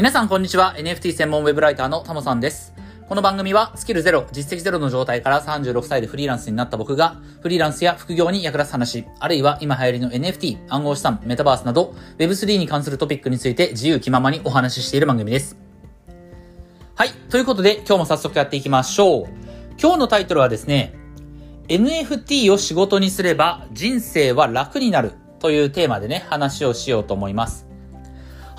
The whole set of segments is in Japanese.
皆さんこんにちは。NFT 専門ウェブライターのタモさんです。この番組はスキルゼロ、実績ゼロの状態から36歳でフリーランスになった僕が、フリーランスや副業に役立つ話、あるいは今流行りの NFT、暗号資産、メタバースなど、Web3 に関するトピックについて自由気ままにお話ししている番組です。はい。ということで、今日も早速やっていきましょう。今日のタイトルはですね、NFT を仕事にすれば人生は楽になるというテーマでね、話をしようと思います。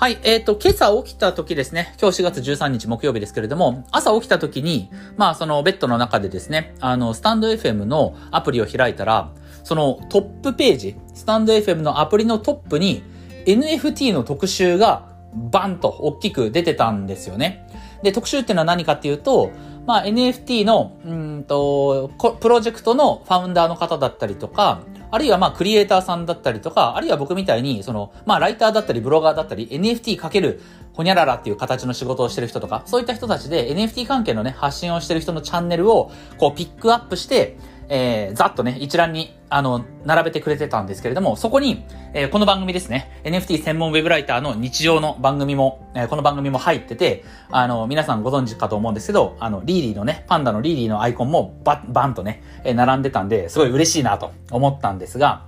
はい、えっ、ー、と、今朝起きた時ですね、今日4月13日木曜日ですけれども、朝起きた時に、まあそのベッドの中でですね、あの、スタンド FM のアプリを開いたら、そのトップページ、スタンド FM のアプリのトップに NFT の特集がバンと大きく出てたんですよね。で、特集っていうのは何かっていうと、まあ NFT の、うんと、プロジェクトのファウンダーの方だったりとか、あるいはまあクリエイターさんだったりとか、あるいは僕みたいに、その、まあライターだったりブロガーだったり、NFT かけるほにゃららっていう形の仕事をしてる人とか、そういった人たちで NFT 関係のね、発信をしてる人のチャンネルを、こうピックアップして、えー、ざっとね、一覧に、あの、並べてくれてたんですけれども、そこに、えー、この番組ですね、NFT 専門ウェブライターの日常の番組も、えー、この番組も入ってて、あの、皆さんご存知かと思うんですけど、あの、リーリーのね、パンダのリーリーのアイコンもば、ばんとね、えー、並んでたんで、すごい嬉しいなと思ったんですが、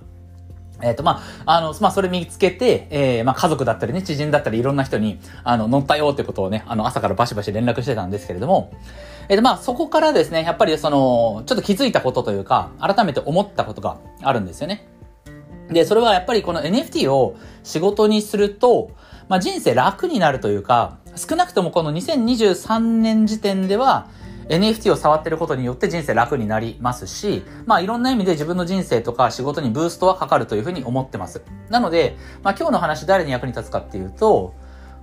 えっ、ー、と、まあ、あの、まあ、それ見つけて、えー、まあ、家族だったりね、知人だったりいろんな人に、あの、乗ったよってことをね、あの、朝からバシバシ連絡してたんですけれども、えっ、ー、と、まあ、そこからですね、やっぱりその、ちょっと気づいたことというか、改めて思ったことがあるんですよね。で、それはやっぱりこの NFT を仕事にすると、まあ、人生楽になるというか、少なくともこの2023年時点では、NFT を触ってることによって人生楽になりますし、まあいろんな意味で自分の人生とか仕事にブーストはかかるというふうに思ってます。なので、まあ今日の話誰に役に立つかっていうと、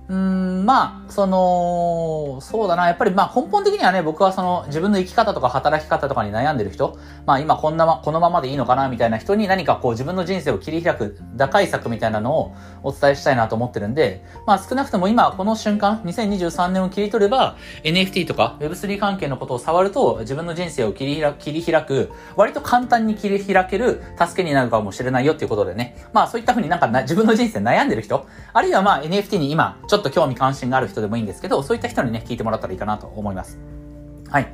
うん、まあ、その、そうだな。やっぱりまあ根本的にはね、僕はその自分の生き方とか働き方とかに悩んでる人、まあ今こんなま、このままでいいのかなみたいな人に何かこう自分の人生を切り開く打開策みたいなのをお伝えしたいなと思ってるんで、まあ少なくとも今この瞬間、2023年を切り取れば NFT とか Web3 関係のことを触ると自分の人生を切り開切り開く、割と簡単に切り開ける助けになるかもしれないよっていうことでね。まあそういったふうになんかな自分の人生悩んでる人、あるいはまあ NFT に今ちょっと興味関心がある人でもいいんですけど、そういった人にね、聞いてもらったらいいかなと思います。はい。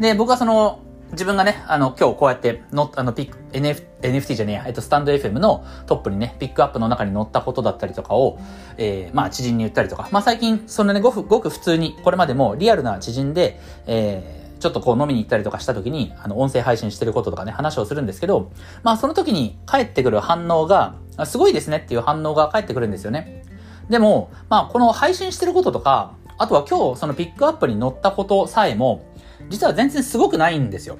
で、僕はその、自分がね、あの、今日こうやっての、あの、ピック、NF、NFT じゃねえや、えっと、スタンド FM のトップにね、ピックアップの中に載ったことだったりとかを、えー、まあ、知人に言ったりとか、まあ、最近、そのね、ごく、ごく普通に、これまでもリアルな知人で、えー、ちょっとこう飲みに行ったりとかした時に、あの、音声配信してることとかね、話をするんですけど、まあ、その時に返ってくる反応が、すごいですねっていう反応が返ってくるんですよね。でも、まあ、この配信してることとか、あとは今日そのピックアップに載ったことさえも、実は全然すごくないんですよ。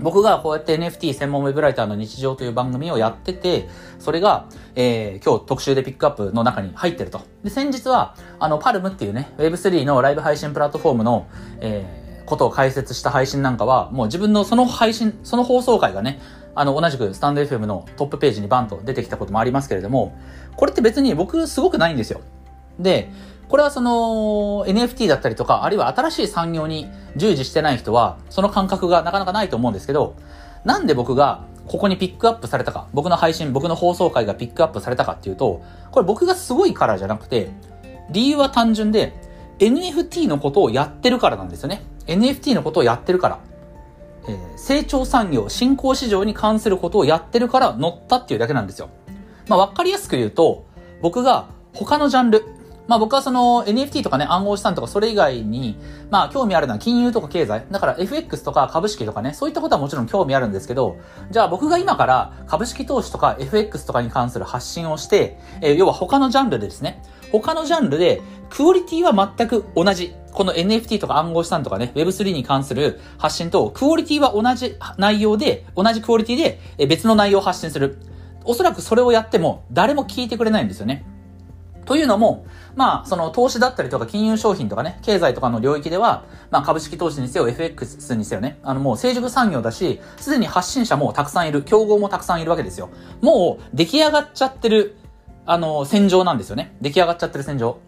僕がこうやって NFT 専門ウェブライターの日常という番組をやってて、それが、えー、今日特集でピックアップの中に入ってると。で、先日は、あの、パルムっていうね、Web3 のライブ配信プラットフォームの、えー、ことを解説した配信なんかは、もう自分のその配信、その放送回がね、あの、同じくスタンド FM のトップページにバンと出てきたこともありますけれども、これって別に僕すごくないんですよ。で、これはその NFT だったりとか、あるいは新しい産業に従事してない人は、その感覚がなかなかないと思うんですけど、なんで僕がここにピックアップされたか、僕の配信、僕の放送回がピックアップされたかっていうと、これ僕がすごいからじゃなくて、理由は単純で、NFT のことをやってるからなんですよね。NFT のことをやってるから。えー、成長産業、新興市場に関することをやってるから乗ったっていうだけなんですよ。まあ、わかりやすく言うと、僕が他のジャンル、まあ僕はその NFT とかね、暗号資産とかそれ以外に、まあ興味あるのは金融とか経済。だから FX とか株式とかね、そういったことはもちろん興味あるんですけど、じゃあ僕が今から株式投資とか FX とかに関する発信をして、えー、要は他のジャンルでですね、他のジャンルでクオリティは全く同じ。この NFT とか暗号資産とかね、Web3 に関する発信と、クオリティは同じ内容で、同じクオリティで別の内容を発信する。おそらくそれをやっても誰も聞いてくれないんですよね。というのも、まあ、その投資だったりとか金融商品とかね、経済とかの領域では、まあ株式投資にせよ FX にせよね、あのもう成熟産業だし、すでに発信者もたくさんいる、競合もたくさんいるわけですよ。もう出来上がっちゃってる、あの、戦場なんですよね。出来上がっちゃってる戦場。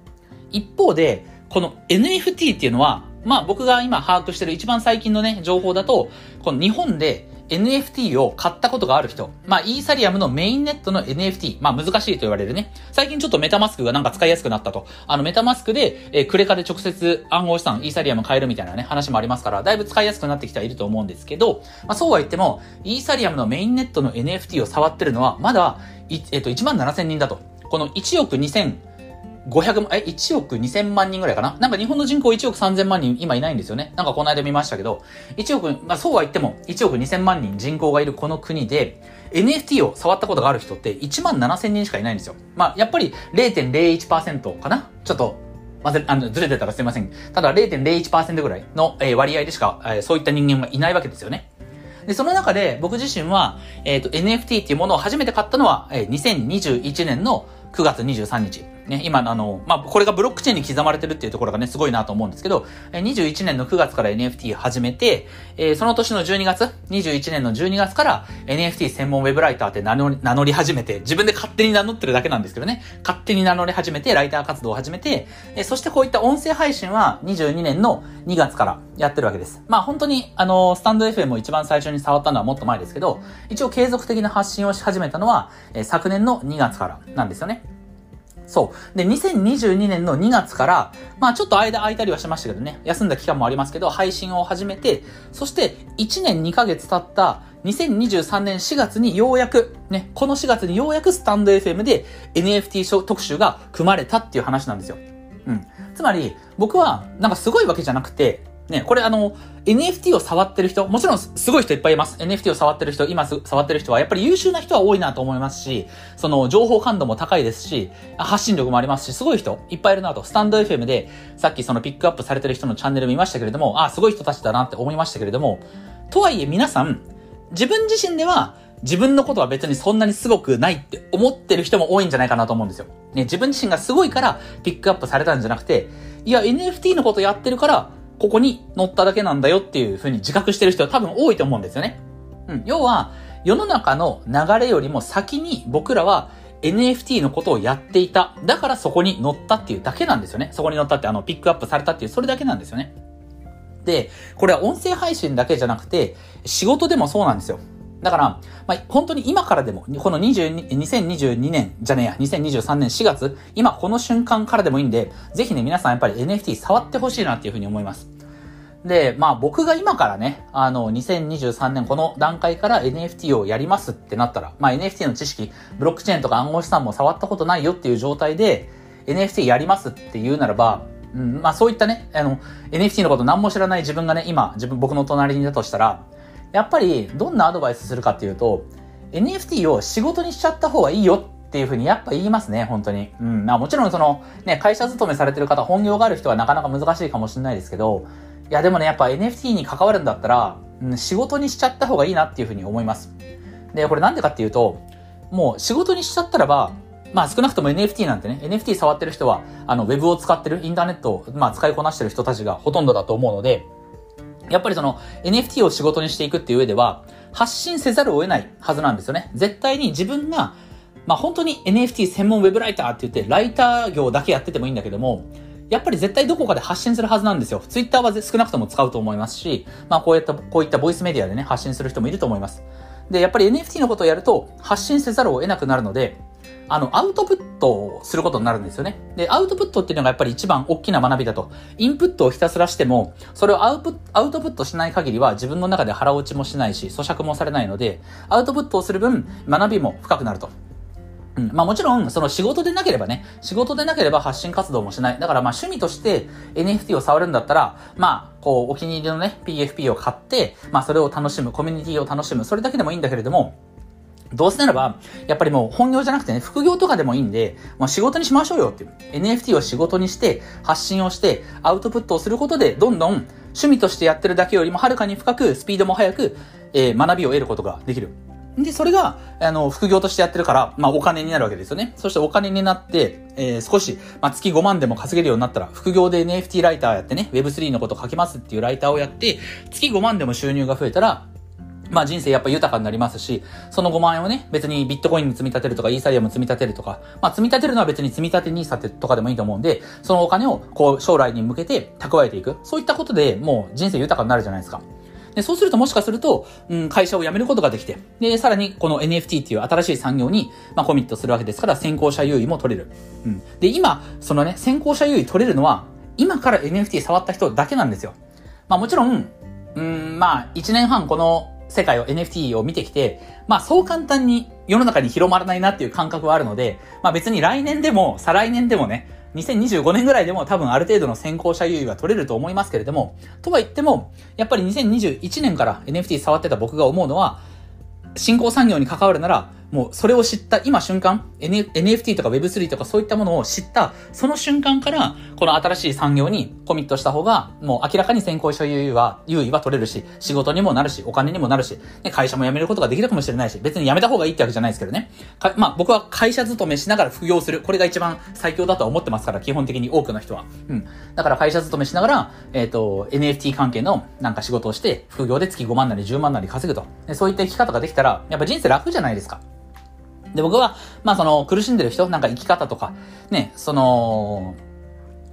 一方で、この NFT っていうのは、まあ僕が今把握してる一番最近のね、情報だと、この日本で NFT を買ったことがある人、まあ、イーサリアムのメインネットの NFT、まあ、難しいと言われるね。最近ちょっとメタマスクがなんか使いやすくなったと。あの、メタマスクで、えー、クレカで直接暗号資産、イーサリアム買えるみたいなね、話もありますから、だいぶ使いやすくなってきてはいると思うんですけど、まあ、そうは言っても、イーサリアムのメインネットの NFT を触ってるのは、まだ、えっ、と、1万7000人だと。この1億2000、500万、え、1億2000万人ぐらいかな？なんか日本の人口1億3000万人今いないんですよね。なんかこの間見ましたけど、1億、まあそうは言っても1億2000万人人口がいるこの国で、NFT を触ったことがある人って1万7000人しかいないんですよ。まあやっぱり0.01%かな？ちょっと、まず、あの、ずれてたらすいません。ただ0.01%ぐらいの、え、割合でしか、え、そういった人間がいないわけですよね。で、その中で僕自身は、えっ、ー、と、NFT っていうものを初めて買ったのは、えー、2021年の9月23日。ね、今のあの、まあ、これがブロックチェーンに刻まれてるっていうところがね、すごいなと思うんですけど、21年の9月から NFT 始めて、えー、その年の12月、21年の12月から NFT 専門ウェブライターって名乗り名乗り始めて、自分で勝手に名乗ってるだけなんですけどね、勝手に名乗り始めて、ライター活動を始めて、えー、そしてこういった音声配信は22年の2月からやってるわけです。まあ本当に、あの、スタンド FM を一番最初に触ったのはもっと前ですけど、一応継続的な発信をし始めたのは、えー、昨年の2月からなんですよね。そう。で、2022年の2月から、まあちょっと間空いたりはしましたけどね、休んだ期間もありますけど、配信を始めて、そして1年2ヶ月経った2023年4月にようやく、ね、この4月にようやくスタンド FM で NFT 特集が組まれたっていう話なんですよ。うん。つまり、僕は、なんかすごいわけじゃなくて、ね、これあの、NFT を触ってる人、もちろんすごい人いっぱいいます。NFT を触ってる人、今触ってる人は、やっぱり優秀な人は多いなと思いますし、その情報感度も高いですし、発信力もありますし、すごい人いっぱいいるなと。スタンド FM で、さっきそのピックアップされてる人のチャンネル見ましたけれども、あ、すごい人たちだなって思いましたけれども、とはいえ皆さん、自分自身では、自分のことは別にそんなにすごくないって思ってる人も多いんじゃないかなと思うんですよ。ね、自分自身がすごいからピックアップされたんじゃなくて、いや、NFT のことやってるから、ここに乗っただけなんだよっていうふうに自覚してる人は多分多いと思うんですよね。うん。要は、世の中の流れよりも先に僕らは NFT のことをやっていた。だからそこに乗ったっていうだけなんですよね。そこに乗ったってあの、ピックアップされたっていう、それだけなんですよね。で、これは音声配信だけじゃなくて、仕事でもそうなんですよ。だから、まあ、本当に今からでも、この22 2022年じゃねえや、2023年4月、今この瞬間からでもいいんで、ぜひね、皆さんやっぱり NFT 触ってほしいなっていうふうに思います。で、まあ僕が今からね、あの、2023年この段階から NFT をやりますってなったら、まあ NFT の知識、ブロックチェーンとか暗号資産も触ったことないよっていう状態で、NFT やりますって言うならば、うん、まあそういったね、あの、NFT のこと何も知らない自分がね、今、自分、僕の隣にいたとしたら、やっぱりどんなアドバイスするかっていうと、NFT を仕事にしちゃった方がいいよっていうふうにやっぱ言いますね、本当に。うん。まあもちろんその、ね、会社勤めされてる方、本業がある人はなかなか難しいかもしれないですけど、いやでもね、やっぱ NFT に関わるんだったら、うん、仕事にしちゃった方がいいなっていうふうに思います。で、これなんでかっていうと、もう仕事にしちゃったらば、まあ少なくとも NFT なんてね、NFT 触ってる人は、あの、ウェブを使ってる、インターネットを、まあ使いこなしてる人たちがほとんどだと思うので、やっぱりその NFT を仕事にしていくっていう上では、発信せざるを得ないはずなんですよね。絶対に自分が、まあ本当に NFT 専門ウェブライターって言って、ライター業だけやっててもいいんだけども、やっぱり絶対どこかで発信するはずなんですよ。ツイッターは少なくとも使うと思いますし、まあこういった、こういったボイスメディアでね、発信する人もいると思います。で、やっぱり NFT のことをやると発信せざるを得なくなるので、あの、アウトプットをすることになるんですよね。で、アウトプットっていうのがやっぱり一番大きな学びだと。インプットをひたすらしても、それをアウプアウトプットしない限りは自分の中で腹落ちもしないし、咀嚼もされないので、アウトプットをする分、学びも深くなると。うん。まあもちろん、その仕事でなければね、仕事でなければ発信活動もしない。だからまあ趣味として NFT を触るんだったら、まあ、こう、お気に入りのね、PFP を買って、まあそれを楽しむ、コミュニティを楽しむ、それだけでもいいんだけれども、どうせならば、やっぱりもう本業じゃなくてね、副業とかでもいいんで、もう仕事にしましょうよっていう。NFT を仕事にして、発信をして、アウトプットをすることで、どんどん趣味としてやってるだけよりもはるかに深く、スピードも速く、えー、学びを得ることができる。で、それが、あの、副業としてやってるから、まあ、お金になるわけですよね。そしてお金になって、えー、少し、まあ、月5万でも稼げるようになったら、副業で NFT ライターやってね、Web3 のこと書きますっていうライターをやって、月5万でも収入が増えたら、まあ人生やっぱ豊かになりますし、その5万円をね、別にビットコインに積み立てるとか、イーサリアム積み立てるとか、まあ積み立てるのは別に積み立て n i s とかでもいいと思うんで、そのお金をこう将来に向けて蓄えていく。そういったことでもう人生豊かになるじゃないですか。で、そうするともしかすると、うん、会社を辞めることができて、で、さらにこの NFT っていう新しい産業に、まあ、コミットするわけですから、先行者優位も取れる。うん。で、今、そのね、先行者優位取れるのは、今から NFT 触った人だけなんですよ。まあもちろん、うん、まあ、1年半この世界を NFT を見てきて、まあそう簡単に世の中に広まらないなっていう感覚はあるので、まあ別に来年でも再来年でもね、2025年ぐらいでも多分ある程度の先行者優位は取れると思いますけれども、とは言っても、やっぱり2021年から NFT 触ってた僕が思うのは、新興産業に関わるなら、もうそれを知った今瞬間、N、NFT とか Web3 とかそういったものを知った、その瞬間から、この新しい産業にコミットした方が、もう明らかに先行者優位は、優位は取れるし、仕事にもなるし、お金にもなるし、ね、会社も辞めることができるかもしれないし、別に辞めた方がいいってわけじゃないですけどね。まあ僕は会社勤めしながら副業する。これが一番最強だとは思ってますから、基本的に多くの人は。うん。だから会社勤めしながら、えっ、ー、と、NFT 関係のなんか仕事をして、副業で月5万なり10万なり稼ぐと。そういった生き方ができたら、やっぱ人生楽じゃないですか。で、僕は、まあその、苦しんでる人、なんか生き方とか、ね、その、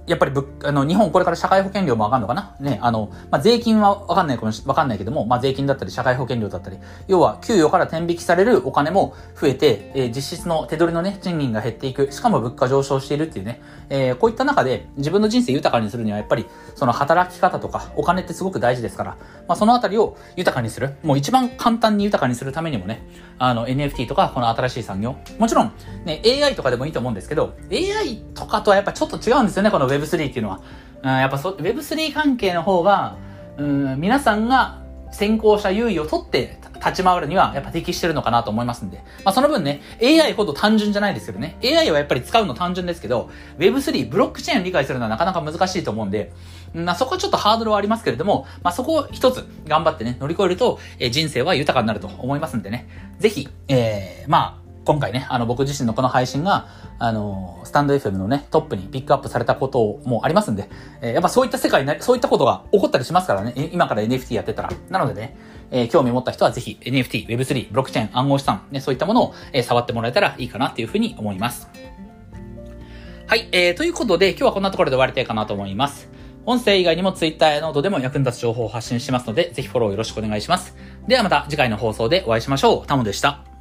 やっぱりぶあの、日本これから社会保険料も上がるのかな？ね、あの、まあ、税金はわかんないかもし、わかんないけども、まあ、税金だったり社会保険料だったり、要は、給与から転引きされるお金も増えて、えー、実質の手取りのね、賃金が減っていく、しかも物価上昇しているっていうね、えー、こういった中で自分の人生豊かにするにはやっぱり、その働き方とかお金ってすごく大事ですから、まあ、そのあたりを豊かにする、もう一番簡単に豊かにするためにもね、あの、NFT とか、この新しい産業、もちろん、ね、AI とかでもいいと思うんですけど、AI とかとはやっぱちょっと違うんですよね、この Web3 っていうのは。うん、やっぱそ、Web3 関係の方が、うん、皆さんが先行者優位を取って立ち回るにはやっぱ適してるのかなと思いますんで。まあその分ね、AI ほど単純じゃないですけどね。AI はやっぱり使うの単純ですけど、Web3、ブロックチェーンを理解するのはなかなか難しいと思うんで、まあそこはちょっとハードルはありますけれども、まあそこを一つ頑張ってね、乗り越えると、え、人生は豊かになると思いますんでね。ぜひ、えー、まあ、今回ね、あの、僕自身のこの配信が、あの、スタンド FM のね、トップにピックアップされたこともありますんで、えー、やっぱそういった世界にそういったことが起こったりしますからね、今から NFT やってたら。なのでね、えー、興味持った人はぜひ NFT、Web3、ブロックチェーン、暗号資産、ね、そういったものを、えー、触ってもらえたらいいかなっていうふうに思います。はい、えー、ということで、今日はこんなところで終わりたいかなと思います。音声以外にも Twitter やノートでも役に立つ情報を発信しますので、ぜひフォローよろしくお願いします。ではまた次回の放送でお会いしましょう。タモでした。